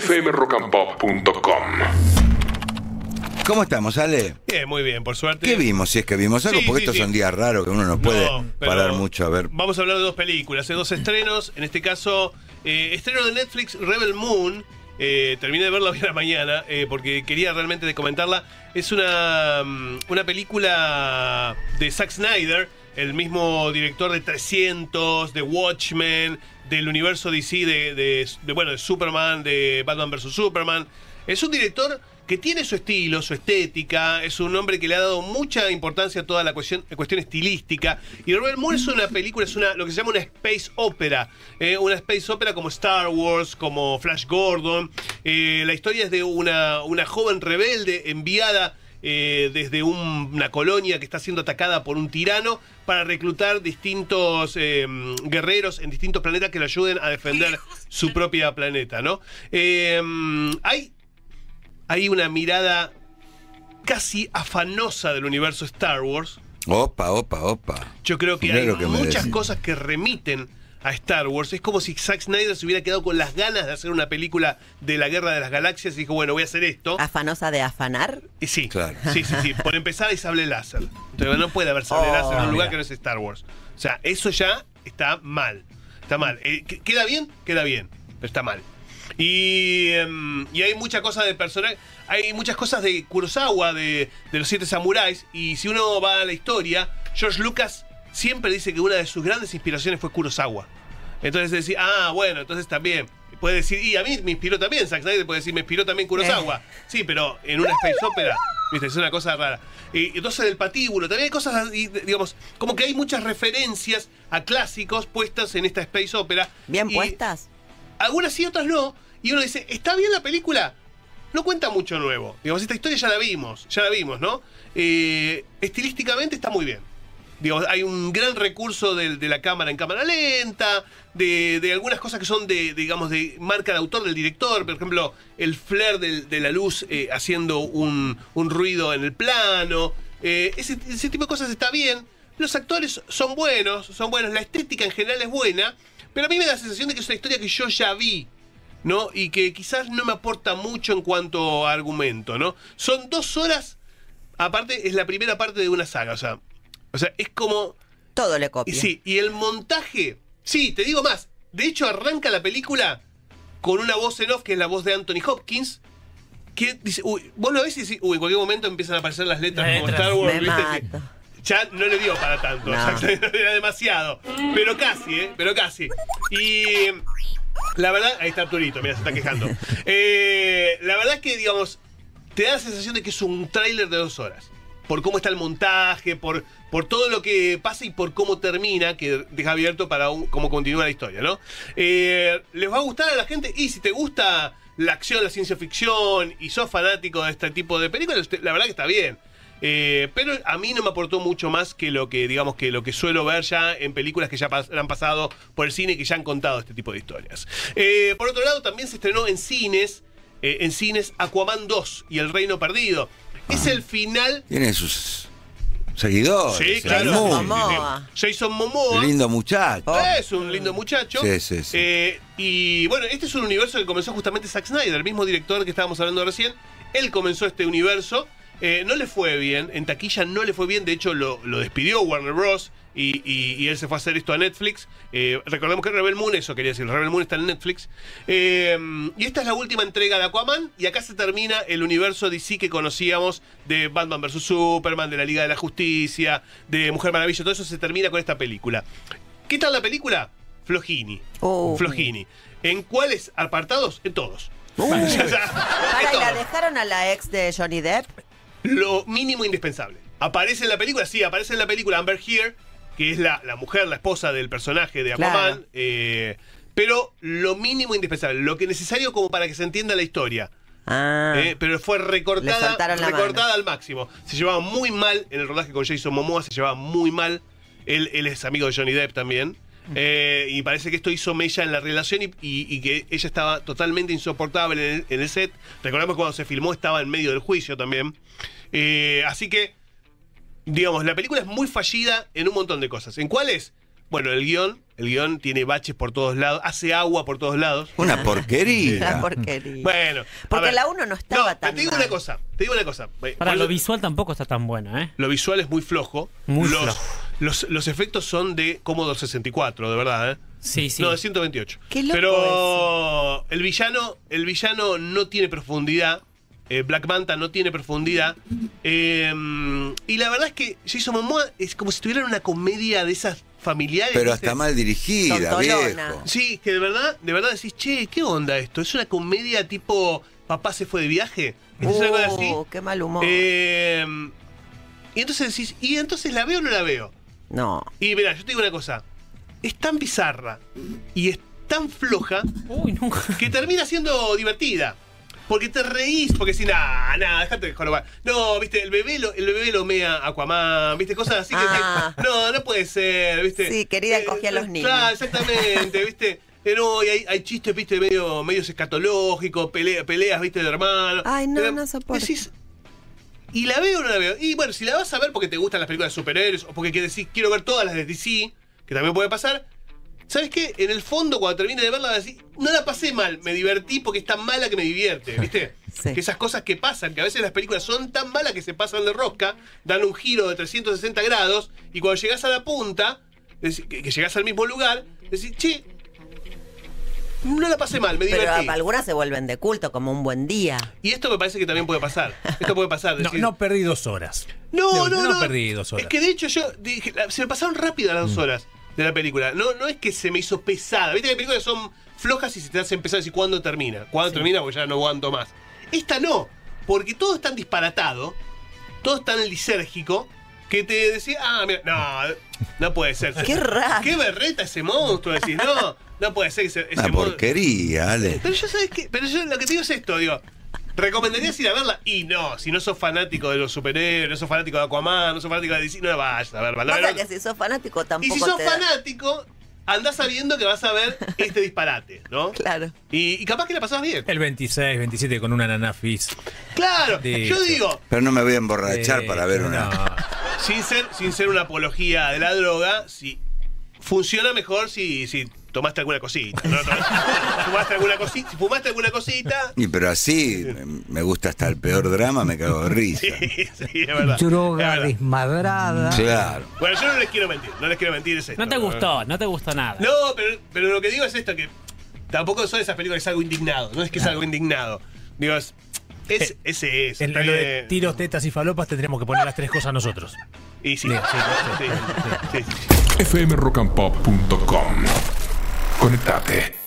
fmrockandpop.com. ¿Cómo estamos, Ale? Bien, muy bien, por suerte. ¿Qué vimos? Si es que vimos algo, Sí, porque sí, estos sí. son días raros que uno no puede No, parar mucho a ver. Vamos a hablar de dos películas, de dos estrenos. En este caso, eh, estreno de Netflix, Rebel Moon. Eh, terminé de verla hoy a la mañana eh, porque quería realmente de comentarla. Es una, mm, una película de Zack Snyder, el mismo director de 300, de Watchmen, del universo DC, de, de- de, bueno, de Superman, de Batman vs. Superman. Es un director que tiene su estilo, su estética, es un hombre que le ha dado mucha importancia a toda la cuestión, cuestión estilística. Y Rebel Moon es una película, es una, lo que se llama una space opera. eh, una space opera como Star Wars, como Flash Gordon. Eh, la historia es de una, una joven rebelde enviada eh, desde un- una colonia que está siendo atacada por un tirano para reclutar distintos eh, guerreros en distintos planetas que le ayuden a defender su propia planeta, ¿no? Eh, hay hay una mirada casi afanosa del universo Star Wars. Opa, opa, opa. Yo creo que Mirá hay lo que muchas decís. cosas que remiten a Star Wars. Es como si Zack Snyder se hubiera quedado con las ganas de hacer una película de la Guerra de las Galaxias y dijo, bueno, voy a hacer esto. Afanosa de afanar. Y sí, Claro. sí, sí, sí. Por empezar hay sable láser. Entonces no puede haber sable Oh, láser en un lugar mira. que no es Star Wars. O sea, eso ya está mal. Está mal. Eh, ¿que- ¿Queda bien? Queda bien. Pero está mal. Y, em, y hay muchas cosas de personaje. Hay muchas cosas de Kurosawa, de, de los siete samuráis. Y si uno va a la historia, George Lucas siempre dice que una de sus grandes inspiraciones fue Kurosawa. Entonces decir, ah, bueno, entonces también. Puede decir, y a mí me inspiró también, Zack Snyder puede decir, me inspiró también Kurosawa. Sí, pero en una space opera, viste, es una cosa rara. Y entonces del patíbulo, también hay cosas, digamos, como que hay muchas referencias a clásicos puestas en esta space opera. Bien Y puestas. Algunas sí, otras no. Y uno dice, ¿está bien la película? No cuenta mucho nuevo. Digamos, esta historia ya la vimos, ya la vimos, ¿no? Eh, estilísticamente está muy bien. Hay un gran recurso de, la cámara en cámara lenta, de, algunas cosas que son de, digamos, de marca de autor del director, por ejemplo, el flare del- de la luz eh, haciendo un, ruido en el plano. Eh, ese, ese tipo de cosas está bien. Los actores son buenos, son buenos, la estética en general es buena, pero a mí me da la sensación de que es una historia que yo ya vi. ¿no? Y que quizás no me aporta mucho en cuanto a argumento, ¿no? Son dos horas, aparte es la primera parte de una saga, o sea, o sea, es como... Todo le Y copia. sí, y el montaje, sí, te digo más, de hecho arranca la película con una voz en off, que es la voz de Anthony Hopkins, que dice, uy, vos lo ves y decís, uy, en cualquier momento empiezan a aparecer las letras como. Star Wars, Me ¿viste? mato. Ya no le dio para tanto, No. o sea, era demasiado. Pero casi, ¿eh? Pero casi. Y la verdad, ahí está Arturito, mira, se está quejando. Eh, la verdad es que, digamos, te da la sensación de que es un tráiler de dos horas. Por cómo está el montaje, por, por todo lo que pasa y por cómo termina, que deja abierto para cómo continúa la historia, ¿no? Eh, ¿Les va a gustar a la gente? Y si te gusta la acción, la ciencia ficción y sos fanático de este tipo de películas, la verdad que está bien. Eh, pero a mí no me aportó mucho más que lo que, digamos, que lo que suelo ver ya en películas que ya han pasado por el cine y que ya han contado este tipo de historias. Eh, por otro lado, también se estrenó en cines, en cines Aquaman 2 y El Reino Perdido. Es el final. Tiene sus seguidores. Sí, claro. Momoa. Jason Momoa. Lindo muchacho. Es un lindo muchacho. Sí, sí, sí. Eh, y bueno, este es un universo que comenzó justamente Zack Snyder, el mismo director que estábamos hablando recién. Él comenzó este universo. Eh, no le fue bien, en taquilla no le fue bien, de hecho lo, lo despidió Warner Bros. Y, y- y él se fue a hacer esto a Netflix. Eh, recordemos que Rebel Moon, eso quería decir, Rebel Moon está en Netflix. Eh, y esta es la última entrega de Aquaman. Y acá se termina el universo DC que conocíamos de Batman vs. Superman, de la Liga de la Justicia, de Mujer Maravilla. Todo eso se termina con esta película. ¿Qué tal la película? Flojini. Oh. Flojini. ¿En cuáles apartados? En todos. Uh. O sea, en Para, ¿y la dejaron a la ex de Johnny Depp? Lo mínimo indispensable. Aparece en la película, sí, aparece en la película Amber Heard, que es la, la mujer, la esposa del personaje de Aquaman. Claro. eh, pero lo mínimo indispensable, lo que necesario como para que se entienda la historia. Ah. Eh, pero fue recortada, recortada mano. al máximo. Se llevaba muy mal en el rodaje con Jason Momoa, se llevaba muy mal. Él, él es amigo de Johnny Depp también. Eh, y parece que esto hizo mella en la relación y, y- y que ella estaba totalmente insoportable en el, en el set. Recordemos que cuando se filmó estaba en medio del juicio también. Eh, así que, digamos, la película es muy fallida en un montón de cosas. ¿En cuáles? Bueno, el guion El guion tiene baches por todos lados, hace agua por todos lados. Una porquería. porquería. Bueno. Porque ver. la uno no estaba No, tan Te digo mal. una cosa, te digo una cosa. Para lo visual tampoco está tan bueno, ¿eh? lo visual es muy flojo. Muy los, flojo. Los, los efectos son de Commodore 64, de verdad, ¿eh? Sí, sí. No, de 128. Qué loco Pero el villano, el villano no tiene profundidad. Eh, Black Manta no tiene profundidad. eh, y la verdad es que Jason Momoa es como si tuviera una comedia de esas familiares. Pero hasta mal dirigida, Tontolona. viejo. Sí, que de verdad, de verdad decís, che, ¿qué onda esto? ¿Es una comedia tipo Papá se fue de viaje? ¿Es cosa así? Uh, qué mal humor. Eh, y entonces decís, ¿y entonces la veo o no la veo? no. Y mira, yo te digo una cosa. Es tan bizarra y es tan floja Uy, que termina siendo divertida. Porque te reís, porque si nada, nada, déjate de jorobar. No, viste, el bebé lo, el bebé lo mea Aquaman, viste, cosas así que Ah. decís, no, no puede ser, viste. Sí, querida, cogía a los niños. Claro, exactamente, viste. Eh, y hay, hay chistes, viste, medio, medios escatológicos, pelea- peleas, viste, de hermanos. Ay, no, Pero no soporto. decís, ¿Y la veo o no la veo? Y bueno, si la vas a ver porque te gustan las películas de superhéroes o porque decir, quiero ver todas las de DC, que también puede pasar. ¿Sabes qué? En el fondo, cuando termine de verla, vas a decir, no la pasé mal, me divertí porque es tan mala que me divierte, ¿viste? Sí. Que esas cosas que pasan, que a veces las películas son tan malas que se pasan de rosca, dan un giro de 360 grados, y cuando llegás a la punta, que, llegás al mismo lugar, decís, che, no la pasé mal, me Pero divertí. algunas se vuelven de culto, como un buen día. Y esto me parece que también puede pasar. Esto puede pasar. No, decir, no perdí dos horas. No, no, no. no perdí dos horas. Es que de hecho yo dije, se me pasaron rápido las dos horas de la película. No, no es que se me hizo pesada. Viste que las películas son flojas y se te hacen pesadas y cuándo termina. ¿Cuándo termina? Porque ya no aguanto más. Esta no, porque todo es tan disparatado, todo es tan lisérgico, que te decía, ah, mira, no, no puede ser. Qué raro. Qué berreta ese monstruo, decís, no, no puede ser ese, ese Una porquería, Ale. Pero yo sabes qué, pero yo lo que te digo es esto, digo. ¿Recomendarías ir a verla? Y no, si no sos fanático de los superhéroes, no sos fanático de Aquaman, no sos fanático de DC, no vayas a verla. La Pasa verdad- que si sos fanático y tampoco si sos te fanático, andás sabiendo que vas a ver este disparate, ¿no? Claro. Y, y capaz que la pasás bien. El 26, 27 con una nana fizz. Claro, yo digo, Pero no me voy a emborrachar Eh, para ver una. no. sin ser, sin ser una apología de la droga, si funciona mejor si, si tomaste alguna cosita. ¿no? fumaste alguna cosita, si fumaste alguna cosita, Y pero así, me- gusta hasta el peor drama, me cago de risa. sí, sí, es verdad. droga es verdad. desmadrada. Claro. Bueno, yo no les quiero mentir, no les quiero mentir, es esto. No te gustó, no te gustó nada. No, pero, pero lo que digo es esto, que tampoco son esas películas que es algo indignado, no es que es algo indignado. Digo, es, es- Eh, ese es. En lo de tiros, tetas y falopas tendríamos que poner las tres cosas nosotros. Y sí, sí, sí, sí, sí, sí. fmrockandpop.com. Conectate.